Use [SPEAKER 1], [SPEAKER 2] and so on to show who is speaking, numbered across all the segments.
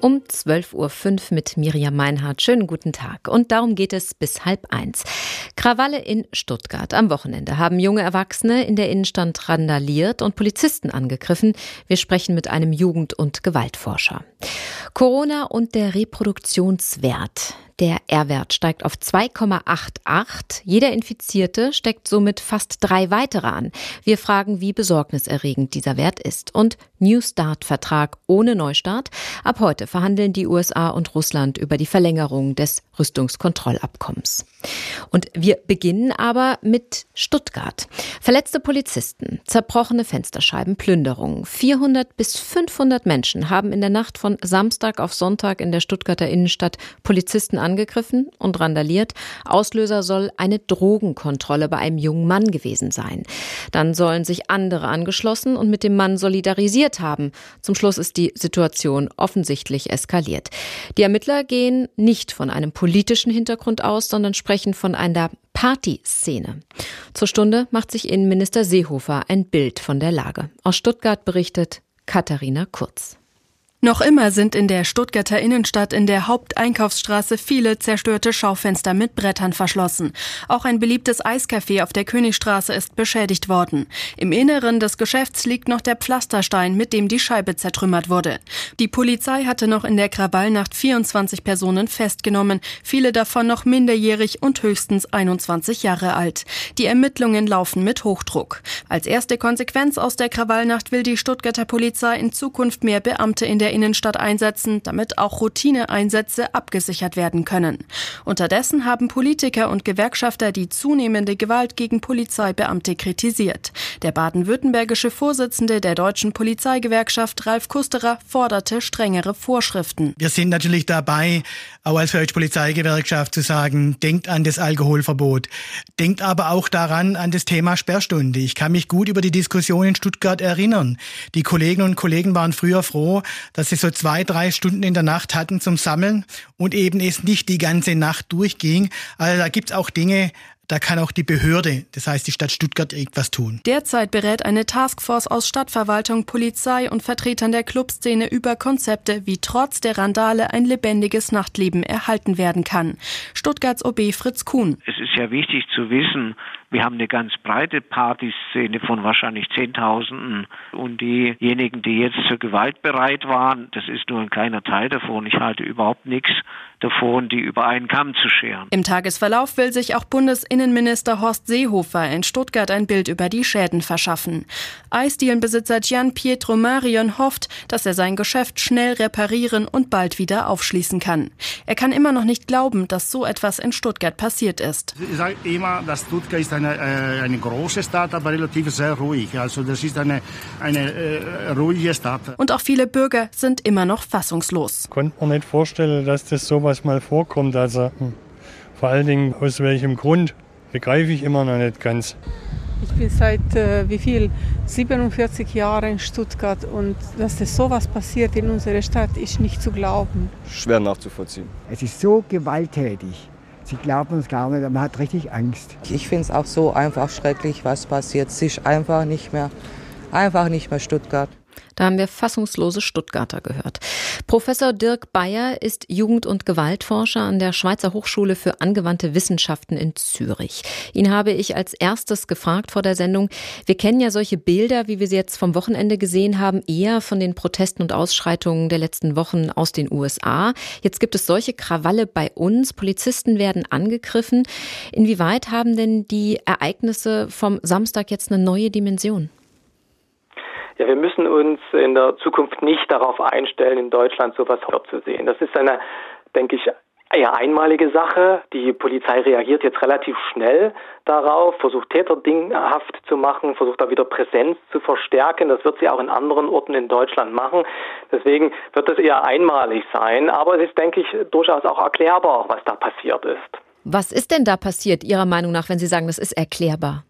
[SPEAKER 1] Um 12.05 Uhr mit Miriam Meinhardt. Schönen guten Tag. Und darum geht es bis halb eins. Krawalle in Stuttgart. Am Wochenende haben junge Erwachsene in der Innenstadt randaliert und Polizisten angegriffen. Wir sprechen mit einem Jugend- und Gewaltforscher. Corona und der Reproduktionswert. Der R-Wert steigt auf 2,88. Jeder Infizierte steckt somit fast drei weitere an. Wir fragen, wie besorgniserregend dieser Wert ist. Und New Start-Vertrag ohne Neustart. Ab heute verhandeln die USA und Russland über die Verlängerung des Rüstungskontrollabkommens. Und wir beginnen aber mit Stuttgart. Verletzte Polizisten, zerbrochene Fensterscheiben, Plünderungen. 400 bis 500 Menschen haben in der Nacht von Samstag auf Sonntag in der Stuttgarter Innenstadt Polizisten angegriffen und randaliert. Auslöser soll eine Drogenkontrolle bei einem jungen Mann gewesen sein. Dann sollen sich andere angeschlossen und mit dem Mann solidarisiert haben. Zum Schluss ist die Situation offensichtlich eskaliert. Die Ermittler gehen nicht von einem politischen Hintergrund aus, sondern sprechen von einer Partyszene. Zur Stunde macht sich Innenminister Seehofer ein Bild von der Lage. Aus Stuttgart berichtet Katharina Kurz.
[SPEAKER 2] Noch immer sind in der Stuttgarter Innenstadt in der Haupteinkaufsstraße viele zerstörte Schaufenster mit Brettern verschlossen. Auch ein beliebtes Eiscafé auf der Königstraße ist beschädigt worden. Im Inneren des Geschäfts liegt noch der Pflasterstein, mit dem die Scheibe zertrümmert wurde. Die Polizei hatte noch in der Krawallnacht 24 Personen festgenommen, viele davon noch minderjährig und höchstens 21 Jahre alt. Die Ermittlungen laufen mit Hochdruck. Als erste Konsequenz aus der Krawallnacht will die Stuttgarter Polizei in Zukunft mehr Beamte in der der Innenstadt einsetzen, damit auch Routineeinsätze abgesichert werden können. Unterdessen haben Politiker und Gewerkschafter die zunehmende Gewalt gegen Polizeibeamte kritisiert. Der baden-württembergische Vorsitzende der deutschen Polizeigewerkschaft Ralf Kusterer forderte strengere Vorschriften.
[SPEAKER 3] Wir sind natürlich dabei, auch als deutsche Polizeigewerkschaft zu sagen, denkt an das Alkoholverbot, denkt aber auch daran an das Thema Sperrstunde. Ich kann mich gut über die Diskussion in Stuttgart erinnern. Die Kolleginnen und Kollegen waren früher froh, dass sie so zwei, drei Stunden in der Nacht hatten zum Sammeln und eben es nicht die ganze Nacht durchging. Also da gibt's auch Dinge, da kann auch die Behörde, das heißt die Stadt Stuttgart, irgendwas tun.
[SPEAKER 2] Derzeit berät eine Taskforce aus Stadtverwaltung, Polizei und Vertretern der Clubszene über Konzepte, wie trotz der Randale ein lebendiges Nachtleben erhalten werden kann. Stuttgarts OB Fritz Kuhn.
[SPEAKER 4] Es ist ja wichtig zu wissen, wir haben eine ganz breite Partyszene von wahrscheinlich Zehntausenden und diejenigen, die jetzt zur Gewalt bereit waren, das ist nur ein kleiner Teil davon. Ich halte überhaupt nichts davon, die über einen Kamm zu scheren.
[SPEAKER 2] Im Tagesverlauf will sich auch Bundesinnenminister Horst Seehofer in Stuttgart ein Bild über die Schäden verschaffen. Eisdielenbesitzer Gian Pietro Marion hofft, dass er sein Geschäft schnell reparieren und bald wieder aufschließen kann. Er kann immer noch nicht glauben, dass so etwas in Stuttgart passiert ist.
[SPEAKER 5] Ich sage immer, dass Stuttgart ist eine, äh, eine große Stadt, aber relativ sehr ruhig. Also das ist eine, eine äh, ruhige Stadt.
[SPEAKER 2] Und auch viele Bürger sind immer noch fassungslos.
[SPEAKER 6] Konnte man nicht vorstellen, dass das sowas mal vorkommt. Also hm, vor allen Dingen aus welchem Grund, begreife ich immer noch nicht ganz.
[SPEAKER 7] Ich bin seit äh, wie viel 47 Jahren in Stuttgart und dass das sowas passiert in unserer Stadt ist nicht zu glauben.
[SPEAKER 8] Schwer nachzuvollziehen.
[SPEAKER 9] Es ist so gewalttätig. Sie glauben es gar nicht, man hat richtig Angst.
[SPEAKER 10] Ich finde es auch so einfach schrecklich, was passiert. Es ist einfach nicht mehr, einfach nicht mehr Stuttgart.
[SPEAKER 1] Da haben wir fassungslose Stuttgarter gehört. Professor Dirk Bayer ist Jugend- und Gewaltforscher an der Schweizer Hochschule für angewandte Wissenschaften in Zürich. Ihn habe ich als erstes gefragt vor der Sendung. Wir kennen ja solche Bilder, wie wir sie jetzt vom Wochenende gesehen haben, eher von den Protesten und Ausschreitungen der letzten Wochen aus den USA. Jetzt gibt es solche Krawalle bei uns. Polizisten werden angegriffen. Inwieweit haben denn die Ereignisse vom Samstag jetzt eine neue Dimension?
[SPEAKER 11] Ja, wir müssen uns in der Zukunft nicht darauf einstellen, in Deutschland sowas zu sehen. Das ist eine, denke ich, eher einmalige Sache. Die Polizei reagiert jetzt relativ schnell darauf, versucht Täter dinghaft zu machen, versucht da wieder Präsenz zu verstärken. Das wird sie auch in anderen Orten in Deutschland machen. Deswegen wird das eher einmalig sein. Aber es ist, denke ich, durchaus auch erklärbar, was da passiert ist.
[SPEAKER 1] Was ist denn da passiert, Ihrer Meinung nach, wenn Sie sagen, das ist erklärbar?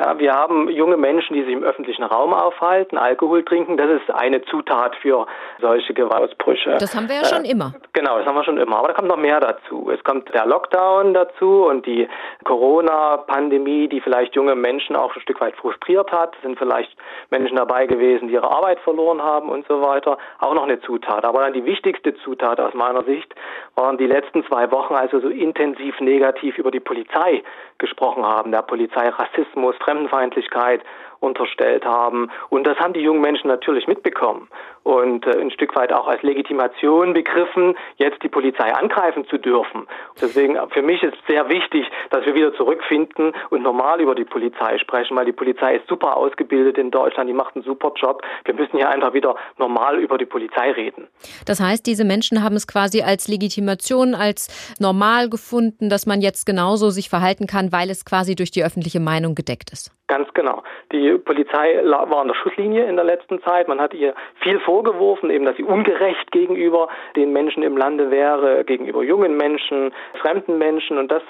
[SPEAKER 11] Ja, wir haben junge Menschen, die sich im öffentlichen Raum aufhalten, Alkohol trinken. Das ist eine Zutat für solche Gewaltausbrüche.
[SPEAKER 1] Das haben wir ja schon immer.
[SPEAKER 11] Genau, das haben wir schon immer. Aber da kommt noch mehr dazu. Es kommt der Lockdown dazu und die Corona-Pandemie, die vielleicht junge Menschen auch ein Stück weit frustriert hat. Es sind vielleicht Menschen dabei gewesen, die ihre Arbeit verloren haben und so weiter. Auch noch eine Zutat. Aber dann die wichtigste Zutat aus meiner Sicht waren die letzten zwei Wochen, also so intensiv negativ über die Polizei gesprochen haben. Der Polizei Rassismus, Fremdenfeindlichkeit unterstellt haben. Und das haben die jungen Menschen natürlich mitbekommen und äh, ein Stück weit auch als Legitimation begriffen, jetzt die Polizei angreifen zu dürfen. Deswegen für mich ist sehr wichtig, dass wir wieder zurückfinden und normal über die Polizei sprechen, weil die Polizei ist super ausgebildet in Deutschland, die macht einen super Job. Wir müssen hier einfach wieder normal über die Polizei reden.
[SPEAKER 1] Das heißt, diese Menschen haben es quasi als Legitimation, als normal gefunden, dass man jetzt genauso sich verhalten kann, weil es quasi durch die öffentliche Meinung gedeckt ist.
[SPEAKER 11] Ganz genau. Die Polizei war an der Schusslinie in der letzten Zeit. Man hat ihr viel vorgeworfen, eben, dass sie ungerecht gegenüber den Menschen im Lande wäre, gegenüber jungen Menschen, fremden Menschen. Und das,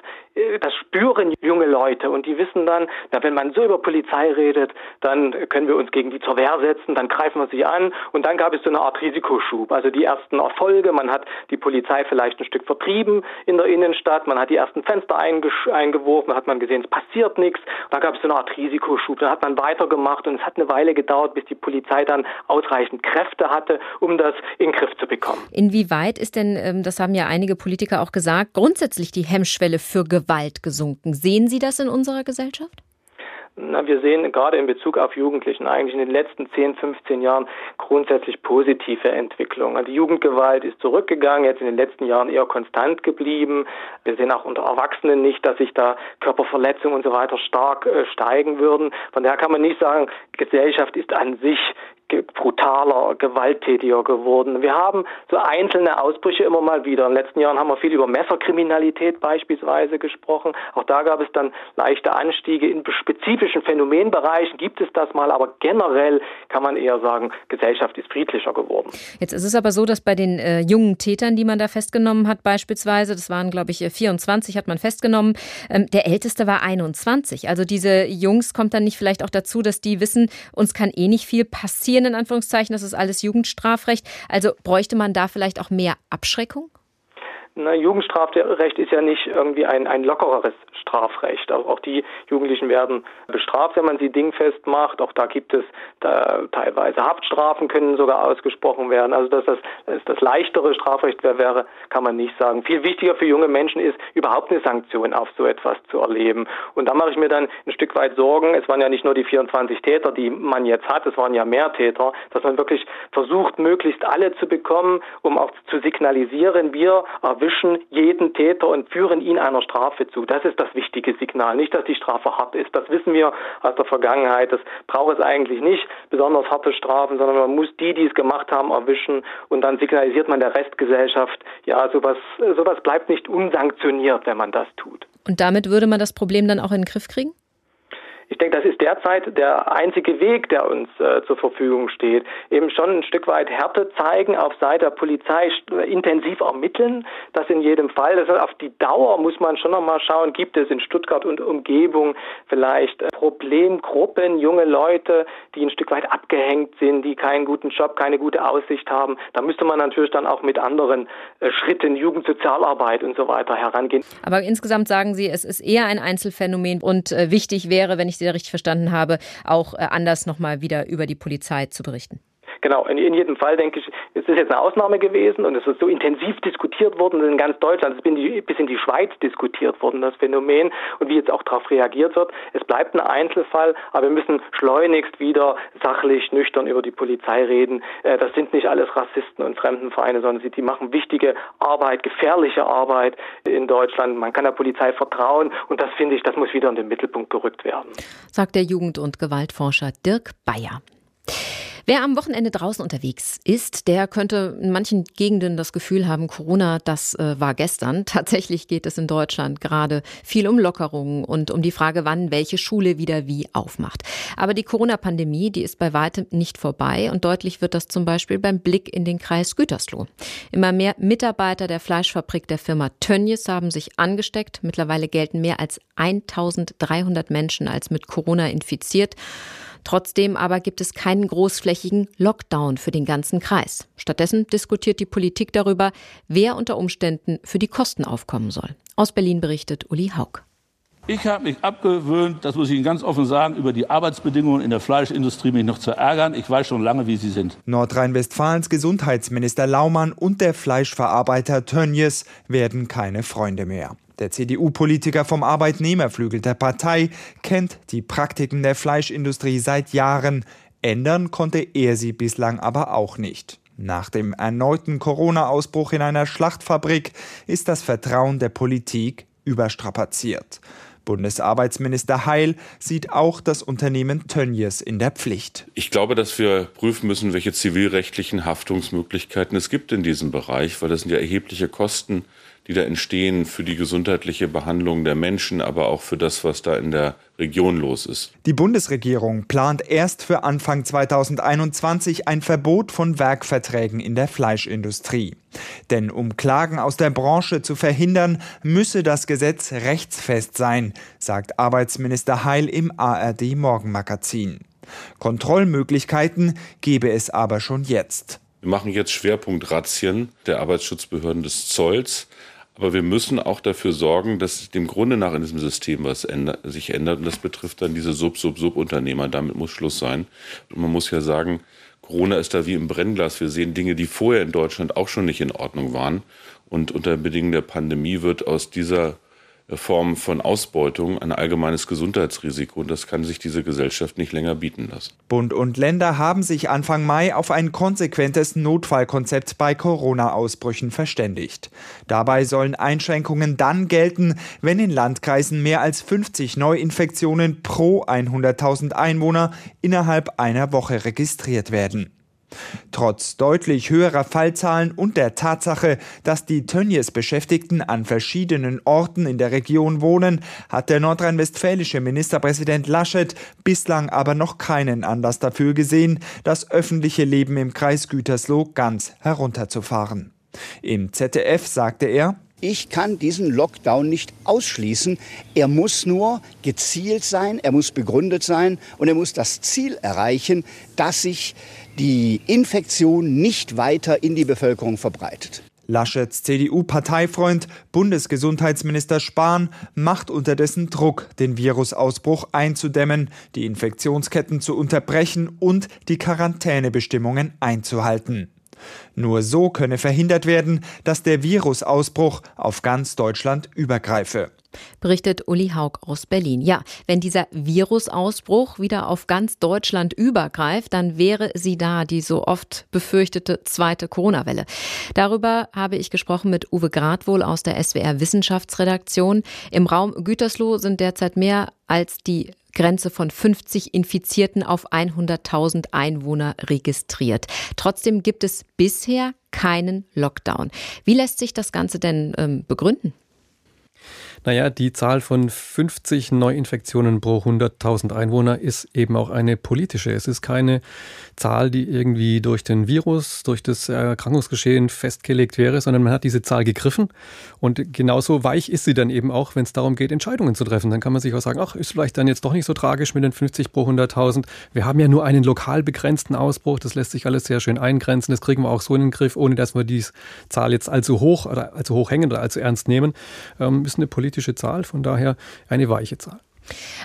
[SPEAKER 11] das spüren junge Leute. Und die wissen dann, na, wenn man so über Polizei redet, dann können wir uns gegen die zur Wehr setzen, dann greifen wir sie an. Und dann gab es so eine Art Risikoschub. Also die ersten Erfolge. Man hat die Polizei vielleicht ein Stück vertrieben in der Innenstadt. Man hat die ersten Fenster eingeworfen. Hat man gesehen, es passiert nichts. Da gab es so eine Art Risikoschub. Risikoschub. Dann hat man weitergemacht und es hat eine Weile gedauert, bis die Polizei dann ausreichend Kräfte hatte, um das in den Griff zu bekommen.
[SPEAKER 1] Inwieweit ist denn, ähm, das haben ja einige Politiker auch gesagt, grundsätzlich die Hemmschwelle für Gewalt gesunken? Sehen Sie das in unserer Gesellschaft?
[SPEAKER 11] Na, wir sehen gerade in Bezug auf Jugendlichen eigentlich in den letzten 10, 15 Jahren grundsätzlich positive Entwicklungen. Die Jugendgewalt ist zurückgegangen, jetzt in den letzten Jahren eher konstant geblieben. Wir sehen auch unter Erwachsenen nicht, dass sich da Körperverletzungen und so weiter stark äh, steigen würden. Von daher kann man nicht sagen, Gesellschaft ist an sich brutaler, gewalttätiger geworden. Wir haben so einzelne Ausbrüche immer mal wieder. In den letzten Jahren haben wir viel über Messerkriminalität beispielsweise gesprochen. Auch da gab es dann leichte Anstiege. In spezifischen Phänomenbereichen gibt es das mal, aber generell kann man eher sagen, Gesellschaft ist friedlicher geworden.
[SPEAKER 1] Jetzt ist es aber so, dass bei den äh, jungen Tätern, die man da festgenommen hat, beispielsweise, das waren glaube ich 24, hat man festgenommen, ähm, der älteste war 21. Also diese Jungs kommt dann nicht vielleicht auch dazu, dass die wissen, uns kann eh nicht viel passieren in Anführungszeichen, das ist alles Jugendstrafrecht. Also bräuchte man da vielleicht auch mehr Abschreckung?
[SPEAKER 11] Na, Jugendstrafrecht ist ja nicht irgendwie ein, ein lockereres Strafrecht. Auch, auch die Jugendlichen werden bestraft, wenn man sie dingfest macht. Auch da gibt es da teilweise Haftstrafen können sogar ausgesprochen werden. Also dass das, dass das leichtere Strafrecht wäre, kann man nicht sagen. Viel wichtiger für junge Menschen ist, überhaupt eine Sanktion auf so etwas zu erleben. Und da mache ich mir dann ein Stück weit Sorgen. Es waren ja nicht nur die 24 Täter, die man jetzt hat, es waren ja mehr Täter, dass man wirklich versucht, möglichst alle zu bekommen, um auch zu signalisieren, wir erwischen jeden Täter und führen ihn einer Strafe zu. Das ist das wichtige Signal. Nicht, dass die Strafe hart ist. Das wissen wir aus der Vergangenheit. Das braucht es eigentlich nicht, besonders harte Strafen, sondern man muss die, die es gemacht haben, erwischen und dann signalisiert man der Restgesellschaft, ja, sowas, sowas bleibt nicht unsanktioniert, wenn man das tut.
[SPEAKER 1] Und damit würde man das Problem dann auch in den Griff kriegen?
[SPEAKER 11] Ich denke, das ist derzeit der einzige Weg, der uns äh, zur Verfügung steht. Eben schon ein Stück weit Härte zeigen, auf Seite der Polizei intensiv ermitteln. Das in jedem Fall. Das heißt, auf die Dauer muss man schon nochmal schauen, gibt es in Stuttgart und Umgebung vielleicht äh, Problemgruppen, junge Leute, die ein Stück weit abgehängt sind, die keinen guten Job, keine gute Aussicht haben. Da müsste man natürlich dann auch mit anderen äh, Schritten, Jugendsozialarbeit und so weiter herangehen.
[SPEAKER 1] Aber insgesamt sagen Sie, es ist eher ein Einzelfenomen und äh, wichtig wäre, wenn ich Sie da richtig verstanden habe, auch äh, anders nochmal wieder über die Polizei zu berichten.
[SPEAKER 11] Genau, in, in, jedem Fall denke ich, es ist jetzt eine Ausnahme gewesen und es ist so intensiv diskutiert worden in ganz Deutschland, es ist bis in die Schweiz diskutiert worden, das Phänomen und wie jetzt auch darauf reagiert wird. Es bleibt ein Einzelfall, aber wir müssen schleunigst wieder sachlich, nüchtern über die Polizei reden. Äh, das sind nicht alles Rassisten und Fremdenvereine, sondern sie die machen wichtige Arbeit, gefährliche Arbeit in Deutschland. Man kann der Polizei vertrauen und das finde ich, das muss wieder in den Mittelpunkt gerückt werden.
[SPEAKER 1] Sagt der Jugend- und Gewaltforscher Dirk Bayer. Wer am Wochenende draußen unterwegs ist, der könnte in manchen Gegenden das Gefühl haben, Corona, das äh, war gestern. Tatsächlich geht es in Deutschland gerade viel um Lockerungen und um die Frage, wann welche Schule wieder wie aufmacht. Aber die Corona-Pandemie, die ist bei weitem nicht vorbei und deutlich wird das zum Beispiel beim Blick in den Kreis Gütersloh. Immer mehr Mitarbeiter der Fleischfabrik der Firma Tönnies haben sich angesteckt. Mittlerweile gelten mehr als 1300 Menschen als mit Corona infiziert. Trotzdem aber gibt es keinen großflächigen Lockdown für den ganzen Kreis. Stattdessen diskutiert die Politik darüber, wer unter Umständen für die Kosten aufkommen soll. Aus Berlin berichtet Uli Haug.
[SPEAKER 8] Ich habe mich abgewöhnt, das muss ich Ihnen ganz offen sagen, über die Arbeitsbedingungen in der Fleischindustrie mich noch zu ärgern. Ich weiß schon lange, wie sie sind.
[SPEAKER 12] Nordrhein-Westfalens Gesundheitsminister Laumann und der Fleischverarbeiter Tönnies werden keine Freunde mehr. Der CDU-Politiker vom Arbeitnehmerflügel der Partei kennt die Praktiken der Fleischindustrie seit Jahren. Ändern konnte er sie bislang aber auch nicht. Nach dem erneuten Corona-Ausbruch in einer Schlachtfabrik ist das Vertrauen der Politik überstrapaziert. Bundesarbeitsminister Heil sieht auch das Unternehmen Tönnies in der Pflicht.
[SPEAKER 13] Ich glaube, dass wir prüfen müssen, welche zivilrechtlichen Haftungsmöglichkeiten es gibt in diesem Bereich, weil das sind ja erhebliche Kosten, die da entstehen für die gesundheitliche Behandlung der Menschen, aber auch für das, was da in der Region los ist.
[SPEAKER 12] Die Bundesregierung plant erst für Anfang 2021 ein Verbot von Werkverträgen in der Fleischindustrie. Denn um Klagen aus der Branche zu verhindern, müsse das Gesetz rechtsfest sein, sagt Arbeitsminister Heil im ARD Morgenmagazin. Kontrollmöglichkeiten gebe es aber schon jetzt.
[SPEAKER 13] Wir machen jetzt Schwerpunkt-Razzien der Arbeitsschutzbehörden des Zolls. Aber wir müssen auch dafür sorgen, dass dem Grunde nach in diesem System was ändert, sich ändert. Und das betrifft dann diese Sub-Sub-Sub-Unternehmer. Damit muss Schluss sein. Und man muss ja sagen, Corona ist da wie im Brennglas. Wir sehen Dinge, die vorher in Deutschland auch schon nicht in Ordnung waren. Und unter Bedingungen der Pandemie wird aus dieser Form von Ausbeutung ein allgemeines Gesundheitsrisiko und das kann sich diese Gesellschaft nicht länger bieten lassen.
[SPEAKER 12] Bund und Länder haben sich Anfang Mai auf ein konsequentes Notfallkonzept bei Corona-Ausbrüchen verständigt. Dabei sollen Einschränkungen dann gelten, wenn in Landkreisen mehr als 50 Neuinfektionen pro 100.000 Einwohner innerhalb einer Woche registriert werden. Trotz deutlich höherer Fallzahlen und der Tatsache, dass die Tönnies-Beschäftigten an verschiedenen Orten in der Region wohnen, hat der nordrhein-westfälische Ministerpräsident Laschet bislang aber noch keinen Anlass dafür gesehen, das öffentliche Leben im Kreis Gütersloh ganz herunterzufahren. Im ZDF sagte er,
[SPEAKER 14] ich kann diesen Lockdown nicht ausschließen. Er muss nur gezielt sein, er muss begründet sein und er muss das Ziel erreichen, dass sich die Infektion nicht weiter in die Bevölkerung verbreitet.
[SPEAKER 12] Laschets CDU-Parteifreund, Bundesgesundheitsminister Spahn, macht unterdessen Druck, den Virusausbruch einzudämmen, die Infektionsketten zu unterbrechen und die Quarantänebestimmungen einzuhalten. Nur so könne verhindert werden, dass der Virusausbruch auf ganz Deutschland übergreife.
[SPEAKER 1] Berichtet Uli Haug aus Berlin. Ja, wenn dieser Virusausbruch wieder auf ganz Deutschland übergreift, dann wäre sie da, die so oft befürchtete zweite Corona-Welle. Darüber habe ich gesprochen mit Uwe Gradwohl aus der SWR Wissenschaftsredaktion. Im Raum Gütersloh sind derzeit mehr als die Grenze von 50 Infizierten auf 100.000 Einwohner registriert. Trotzdem gibt es bisher keinen Lockdown. Wie lässt sich das Ganze denn ähm, begründen?
[SPEAKER 15] Naja, die Zahl von 50 Neuinfektionen pro 100.000 Einwohner ist eben auch eine politische. Es ist keine Zahl, die irgendwie durch den Virus, durch das Erkrankungsgeschehen festgelegt wäre, sondern man hat diese Zahl gegriffen und genauso weich ist sie dann eben auch, wenn es darum geht, Entscheidungen zu treffen. Dann kann man sich auch sagen, ach, ist vielleicht dann jetzt doch nicht so tragisch mit den 50 pro 100.000. Wir haben ja nur einen lokal begrenzten Ausbruch, das lässt sich alles sehr schön eingrenzen, das kriegen wir auch so in den Griff, ohne dass wir die Zahl jetzt allzu hoch oder allzu hoch hängen oder allzu ernst nehmen. Ähm, ist eine politische politische Zahl, von daher eine weiche Zahl.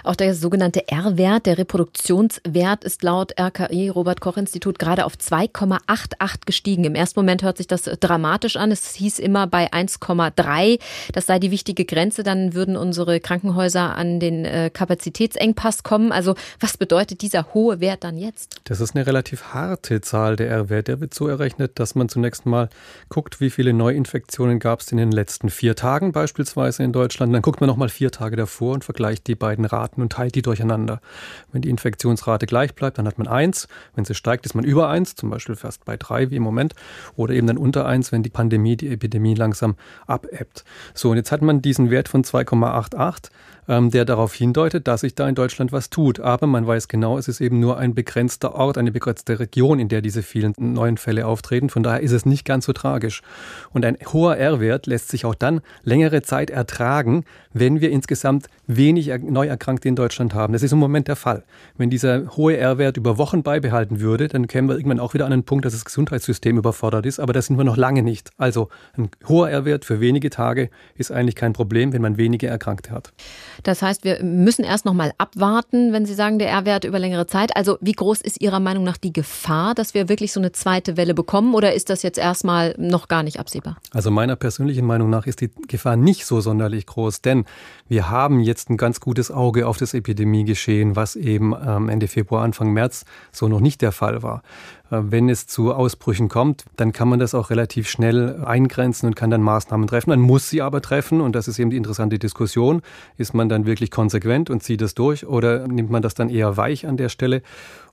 [SPEAKER 1] Auch der sogenannte R-Wert, der Reproduktionswert, ist laut RKI, Robert Koch Institut, gerade auf 2,88 gestiegen. Im ersten Moment hört sich das dramatisch an. Es hieß immer bei 1,3. Das sei die wichtige Grenze. Dann würden unsere Krankenhäuser an den äh, Kapazitätsengpass kommen. Also was bedeutet dieser hohe Wert dann jetzt?
[SPEAKER 15] Das ist eine relativ harte Zahl, der R-Wert. Der wird so errechnet, dass man zunächst mal guckt, wie viele Neuinfektionen gab es in den letzten vier Tagen beispielsweise in Deutschland. Dann guckt man nochmal vier Tage davor und vergleicht die beiden beiden Raten und teilt die durcheinander. Wenn die Infektionsrate gleich bleibt, dann hat man eins. Wenn sie steigt, ist man über eins, zum Beispiel fast bei drei wie im Moment, oder eben dann unter eins, wenn die Pandemie, die Epidemie langsam abebbt. So, und jetzt hat man diesen Wert von 2,88 ähm, der darauf hindeutet, dass sich da in Deutschland was tut. Aber man weiß genau, es ist eben nur ein begrenzter Ort, eine begrenzte Region, in der diese vielen neuen Fälle auftreten. Von daher ist es nicht ganz so tragisch. Und ein hoher R-Wert lässt sich auch dann längere Zeit ertragen, wenn wir insgesamt wenig Neuerkrankte in Deutschland haben. Das ist im Moment der Fall. Wenn dieser hohe R-Wert über Wochen beibehalten würde, dann kämen wir irgendwann auch wieder an einen Punkt, dass das Gesundheitssystem überfordert ist. Aber da sind wir noch lange nicht. Also ein hoher R-Wert für wenige Tage ist eigentlich kein Problem, wenn man wenige Erkrankte hat.
[SPEAKER 1] Das heißt, wir müssen erst noch mal abwarten, wenn Sie sagen, der R-Wert über längere Zeit. Also wie groß ist Ihrer Meinung nach die Gefahr, dass wir wirklich so eine zweite Welle bekommen oder ist das jetzt erstmal noch gar nicht absehbar?
[SPEAKER 15] Also meiner persönlichen Meinung nach ist die Gefahr nicht so sonderlich groß, denn wir haben jetzt ein ganz gutes Auge auf das Epidemiegeschehen, was eben Ende Februar, Anfang März so noch nicht der Fall war. Äh, wenn es zu Ausbrüchen kommt, dann kann man das auch relativ schnell eingrenzen und kann dann Maßnahmen treffen. Man muss sie aber treffen und das ist eben die interessante Diskussion. Ist man dann wirklich konsequent und zieht es durch oder nimmt man das dann eher weich an der Stelle?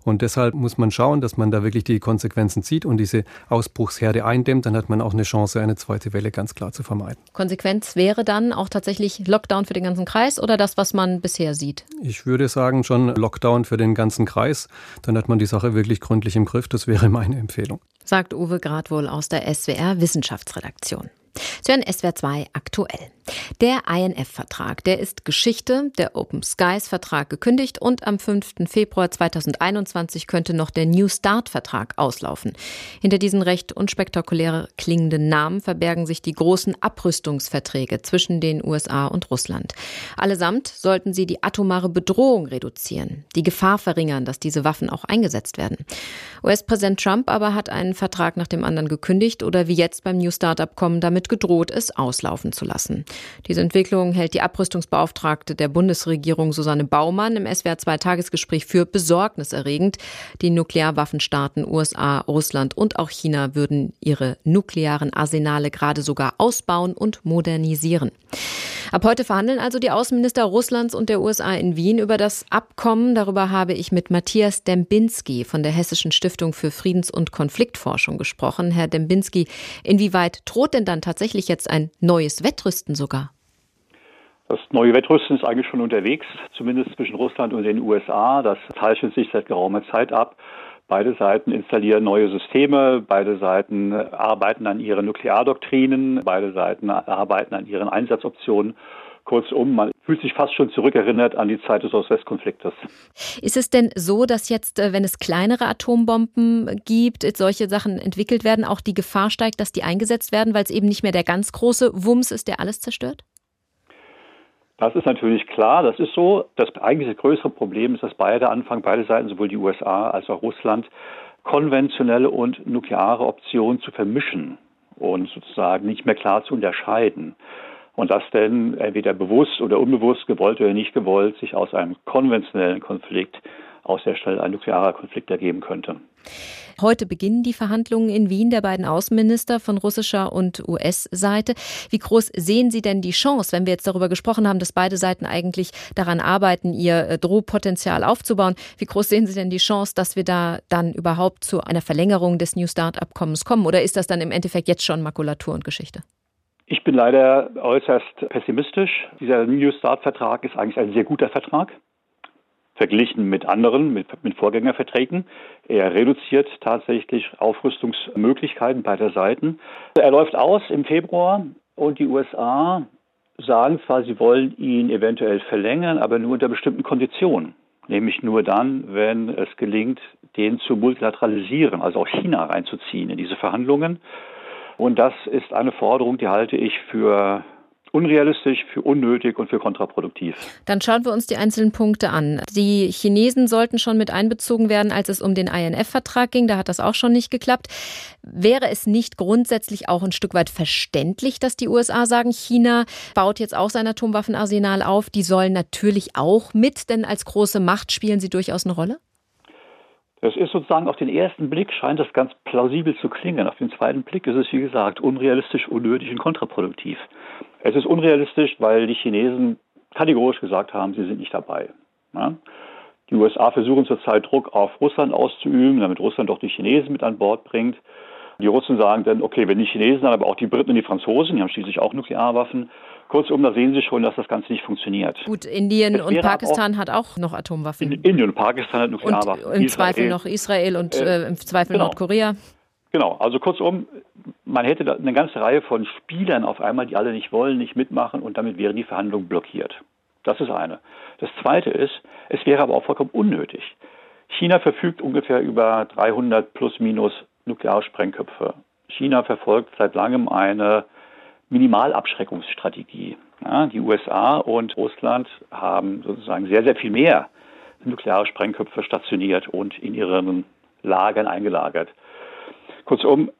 [SPEAKER 15] Und deshalb muss man schauen, dass man da wirklich die Konsequenzen zieht und diese Ausbruchsherde eindämmt. Dann hat man auch eine Chance, eine zweite Welle ganz klar zu vermeiden.
[SPEAKER 1] Konsequenz wäre dann auch tatsächlich Lockdown für den ganzen Kreis oder das, was man bisher sieht?
[SPEAKER 15] Ich würde sagen schon Lockdown für den ganzen Kreis. Dann hat man die Sache wirklich gründlich im Griff. Das wäre meine Empfehlung.
[SPEAKER 1] Sagt Uwe Gradwohl aus der SWR Wissenschaftsredaktion. Sie hören SWR 2 aktuell. Der INF-Vertrag, der ist Geschichte, der Open Skies-Vertrag gekündigt und am 5. Februar 2021 könnte noch der New Start-Vertrag auslaufen. Hinter diesen recht unspektakulär klingenden Namen verbergen sich die großen Abrüstungsverträge zwischen den USA und Russland. Allesamt sollten sie die atomare Bedrohung reduzieren, die Gefahr verringern, dass diese Waffen auch eingesetzt werden. US-Präsident Trump aber hat einen Vertrag nach dem anderen gekündigt oder wie jetzt beim New Start-Abkommen damit gedroht, es auslaufen zu lassen. Diese Entwicklung hält die Abrüstungsbeauftragte der Bundesregierung Susanne Baumann im SWR 2 Tagesgespräch für besorgniserregend. Die Nuklearwaffenstaaten USA, Russland und auch China würden ihre nuklearen Arsenale gerade sogar ausbauen und modernisieren. Ab heute verhandeln also die Außenminister Russlands und der USA in Wien über das Abkommen. Darüber habe ich mit Matthias Dembinski von der Hessischen Stiftung für Friedens- und Konfliktforschung gesprochen. Herr Dembinski, inwieweit droht denn dann tatsächlich jetzt ein neues Wettrüsten sogar?
[SPEAKER 16] Das neue Wettrüsten ist eigentlich schon unterwegs, zumindest zwischen Russland und den USA. Das zeichnet sich seit geraumer Zeit ab. Beide Seiten installieren neue Systeme, beide Seiten arbeiten an ihren Nukleardoktrinen, beide Seiten arbeiten an ihren Einsatzoptionen. Kurzum, man fühlt sich fast schon zurückerinnert an die Zeit des Ost-West-Konfliktes.
[SPEAKER 1] Ist es denn so, dass jetzt, äh, wenn es kleinere Atombomben gibt, solche Sachen entwickelt werden, auch die Gefahr steigt, dass die eingesetzt werden, weil es eben nicht mehr der ganz große Wumms ist, der alles zerstört?
[SPEAKER 16] Das ist natürlich klar, das ist so. Das eigentliche größere Problem ist, dass beide anfangen, beide Seiten, sowohl die USA als auch Russland, konventionelle und nukleare Optionen zu vermischen und sozusagen nicht mehr klar zu unterscheiden. Und das denn entweder bewusst oder unbewusst, gewollt oder nicht gewollt, sich aus einem konventionellen Konflikt aus der Stelle ein nuklearer Konflikt ergeben könnte.
[SPEAKER 1] Heute beginnen die Verhandlungen in Wien der beiden Außenminister von russischer und US-Seite. Wie groß sehen Sie denn die Chance, wenn wir jetzt darüber gesprochen haben, dass beide Seiten eigentlich daran arbeiten, ihr äh, Drohpotenzial aufzubauen? Wie groß sehen Sie denn die Chance, dass wir da dann überhaupt zu einer Verlängerung des New Start-Abkommens kommen? Oder ist das dann im Endeffekt jetzt schon Makulatur und Geschichte?
[SPEAKER 16] Ich bin leider äußerst pessimistisch. Dieser New Start-Vertrag ist eigentlich ein sehr guter Vertrag verglichen mit anderen, mit, mit Vorgängerverträgen. Er reduziert tatsächlich Aufrüstungsmöglichkeiten beider Seiten. Er läuft aus im Februar und die USA sagen zwar, sie wollen ihn eventuell verlängern, aber nur unter bestimmten Konditionen. Nämlich nur dann, wenn es gelingt, den zu multilateralisieren, also auch China reinzuziehen in diese Verhandlungen. Und das ist eine Forderung, die halte ich für unrealistisch, für unnötig und für kontraproduktiv.
[SPEAKER 1] Dann schauen wir uns die einzelnen Punkte an. Die Chinesen sollten schon mit einbezogen werden, als es um den INF-Vertrag ging. Da hat das auch schon nicht geklappt. Wäre es nicht grundsätzlich auch ein Stück weit verständlich, dass die USA sagen, China baut jetzt auch sein Atomwaffenarsenal auf? Die sollen natürlich auch mit, denn als große Macht spielen sie durchaus eine Rolle?
[SPEAKER 16] Das ist sozusagen auf den ersten Blick scheint das ganz plausibel zu klingen. Auf den zweiten Blick ist es, wie gesagt, unrealistisch, unnötig und kontraproduktiv. Es ist unrealistisch, weil die Chinesen kategorisch gesagt haben, sie sind nicht dabei. Ja? Die USA versuchen zurzeit Druck auf Russland auszuüben, damit Russland doch die Chinesen mit an Bord bringt. Die Russen sagen dann, okay, wenn die Chinesen, dann aber auch die Briten und die Franzosen, die haben schließlich auch Nuklearwaffen. Kurzum, da sehen Sie schon, dass das Ganze nicht funktioniert.
[SPEAKER 1] Gut, Indien und Pakistan auch, hat auch noch Atomwaffen.
[SPEAKER 16] Indien und Pakistan hat Nuklearwaffen.
[SPEAKER 1] Und im Israel. Zweifel noch Israel und äh, im Zweifel genau. Nordkorea.
[SPEAKER 16] Genau, also kurzum, man hätte da eine ganze Reihe von Spielern auf einmal, die alle nicht wollen, nicht mitmachen und damit wären die Verhandlungen blockiert. Das ist eine. Das zweite ist, es wäre aber auch vollkommen unnötig. China verfügt ungefähr über 300 plus minus Nuklearsprengköpfe. China verfolgt seit langem eine Minimalabschreckungsstrategie. Ja, die USA und Russland haben sozusagen sehr, sehr viel mehr nukleare Sprengköpfe stationiert und in ihren Lagern eingelagert. Kurzum,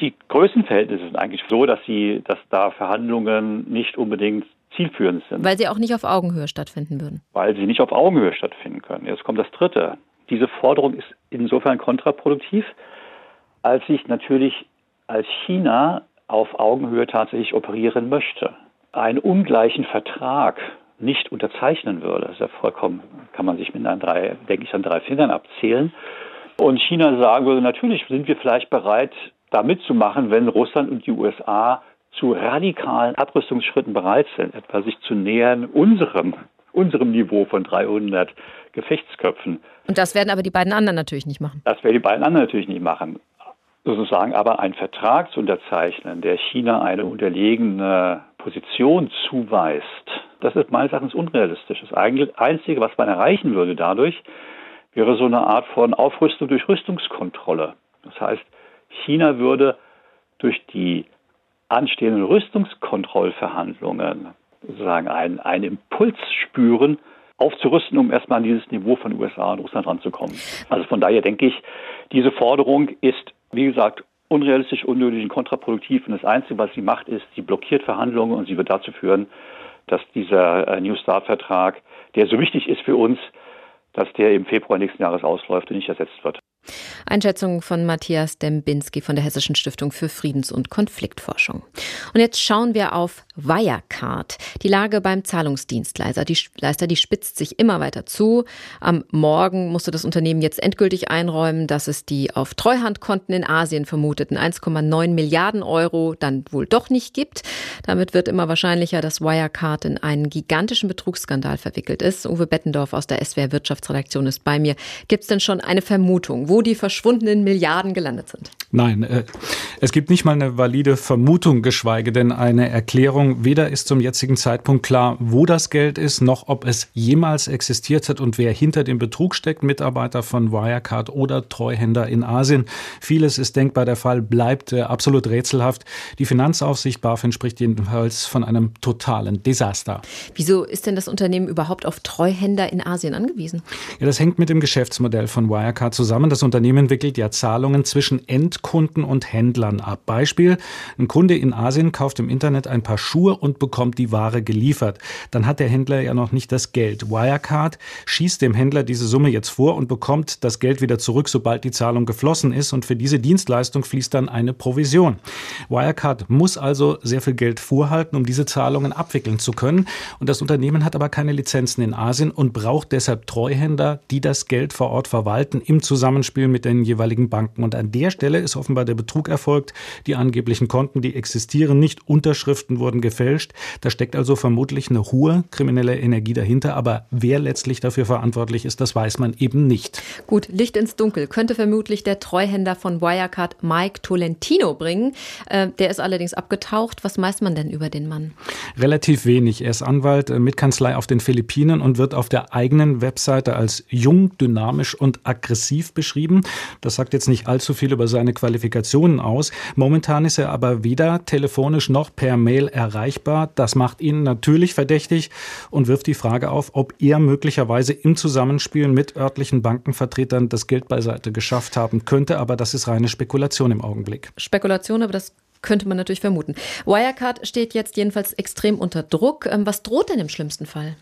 [SPEAKER 16] die Größenverhältnisse sind eigentlich so, dass sie, dass da Verhandlungen nicht unbedingt zielführend sind.
[SPEAKER 1] Weil sie auch nicht auf Augenhöhe stattfinden würden.
[SPEAKER 16] Weil sie nicht auf Augenhöhe stattfinden können. Jetzt kommt das Dritte. Diese Forderung ist insofern kontraproduktiv, als sich natürlich als China auf Augenhöhe tatsächlich operieren möchte. Einen ungleichen Vertrag nicht unterzeichnen würde, das ist ja vollkommen, kann man sich mit einem drei, denke ich, an drei Fingern abzählen. Und China sagen würde, natürlich sind wir vielleicht bereit, da mitzumachen, wenn Russland und die USA zu radikalen Abrüstungsschritten bereit sind, etwa sich zu nähern unserem, unserem Niveau von 300 Gefechtsköpfen.
[SPEAKER 1] Und das werden aber die beiden anderen natürlich nicht machen.
[SPEAKER 16] Das werden die beiden anderen natürlich nicht machen. Sozusagen aber einen Vertrag zu unterzeichnen, der China eine unterlegene Position zuweist, das ist meines Erachtens unrealistisch. Das Einzige, was man erreichen würde dadurch, wäre so eine Art von Aufrüstung durch Rüstungskontrolle. Das heißt, China würde durch die anstehenden Rüstungskontrollverhandlungen sozusagen einen, einen Impuls spüren, aufzurüsten, um erstmal an dieses Niveau von USA und Russland ranzukommen. Also von daher denke ich, diese Forderung ist, wie gesagt, unrealistisch, unnötig und kontraproduktiv. Und das Einzige, was sie macht, ist, sie blockiert Verhandlungen und sie wird dazu führen, dass dieser äh, New Start-Vertrag, der so wichtig ist für uns, dass der im Februar nächsten Jahres ausläuft und nicht ersetzt wird.
[SPEAKER 1] Einschätzung von Matthias Dembinski von der Hessischen Stiftung für Friedens- und Konfliktforschung. Und jetzt schauen wir auf Wirecard. Die Lage beim Zahlungsdienstleister, die, Leister, die spitzt sich immer weiter zu. Am Morgen musste das Unternehmen jetzt endgültig einräumen, dass es die auf Treuhandkonten in Asien vermuteten 1,9 Milliarden Euro dann wohl doch nicht gibt. Damit wird immer wahrscheinlicher, dass Wirecard in einen gigantischen Betrugsskandal verwickelt ist. Uwe Bettendorf aus der SWR Wirtschaftsredaktion ist bei mir. Gibt es denn schon eine Vermutung? Wo die verschwundenen Milliarden gelandet sind.
[SPEAKER 17] Nein, äh, es gibt nicht mal eine valide Vermutung, geschweige denn eine Erklärung. Weder ist zum jetzigen Zeitpunkt klar, wo das Geld ist, noch ob es jemals existiert hat und wer hinter dem Betrug steckt, Mitarbeiter von Wirecard oder Treuhänder in Asien. Vieles ist denkbar, der Fall bleibt äh, absolut rätselhaft. Die Finanzaufsicht BaFin spricht jedenfalls von einem totalen Desaster.
[SPEAKER 1] Wieso ist denn das Unternehmen überhaupt auf Treuhänder in Asien angewiesen?
[SPEAKER 17] Ja, das hängt mit dem Geschäftsmodell von Wirecard zusammen. Das das Unternehmen wickelt ja Zahlungen zwischen Endkunden und Händlern ab. Beispiel, ein Kunde in Asien kauft im Internet ein paar Schuhe und bekommt die Ware geliefert. Dann hat der Händler ja noch nicht das Geld. Wirecard schießt dem Händler diese Summe jetzt vor und bekommt das Geld wieder zurück, sobald die Zahlung geflossen ist. Und für diese Dienstleistung fließt dann eine Provision. Wirecard muss also sehr viel Geld vorhalten, um diese Zahlungen abwickeln zu können. Und das Unternehmen hat aber keine Lizenzen in Asien und braucht deshalb Treuhänder, die das Geld vor Ort verwalten im Zusammenspiel Zusammenspiel mit den jeweiligen Banken. Und an der Stelle ist offenbar der Betrug erfolgt. Die angeblichen Konten, die existieren nicht, Unterschriften wurden gefälscht. Da steckt also vermutlich eine hohe kriminelle Energie dahinter. Aber wer letztlich dafür verantwortlich ist, das weiß man eben nicht.
[SPEAKER 1] Gut, Licht ins Dunkel könnte vermutlich der Treuhänder von Wirecard Mike Tolentino bringen. Äh, der ist allerdings abgetaucht. Was weiß man denn über den Mann?
[SPEAKER 17] Relativ wenig. Er ist Anwalt äh, mit Kanzlei auf den Philippinen und wird auf der eigenen Webseite als jung, dynamisch und aggressiv beschrieben geschrieben. Das sagt jetzt nicht allzu viel über seine Qualifikationen aus. Momentan ist er aber weder telefonisch noch per Mail erreichbar. Das macht ihn natürlich verdächtig und wirft die Frage auf, ob er möglicherweise im Zusammenspiel mit örtlichen Bankenvertretern das Geld beiseite geschafft haben könnte. Aber das ist reine Spekulation im Augenblick.
[SPEAKER 1] Spekulation, aber das Könnte man natürlich vermuten. Wirecard steht jetzt jedenfalls extrem unter Druck. Ähm, was droht denn im schlimmsten Fall?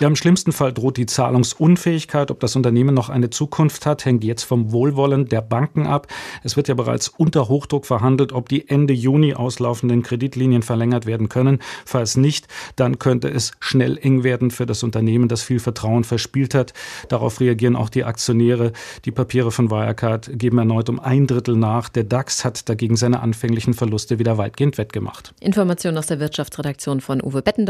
[SPEAKER 17] Ja, im schlimmsten Fall droht die Zahlungsunfähigkeit. Ob das Unternehmen noch eine Zukunft hat, hängt jetzt vom Wohlwollen der Banken ab. Es wird ja bereits unter Hochdruck verhandelt, ob die Ende Juni auslaufenden Kreditlinien verlängert werden können. Falls nicht, dann könnte es schnell eng werden für das Unternehmen, das viel Vertrauen verspielt hat. Darauf reagieren auch die Aktionäre. Die Papiere von Wirecard geben erneut um ein Drittel nach. Der DAX hat dagegen seine anfänglichen Verluste wieder weitgehend wettgemacht.
[SPEAKER 1] Informationen aus der Wirtschaftsredaktion von Uwe Bettendorf.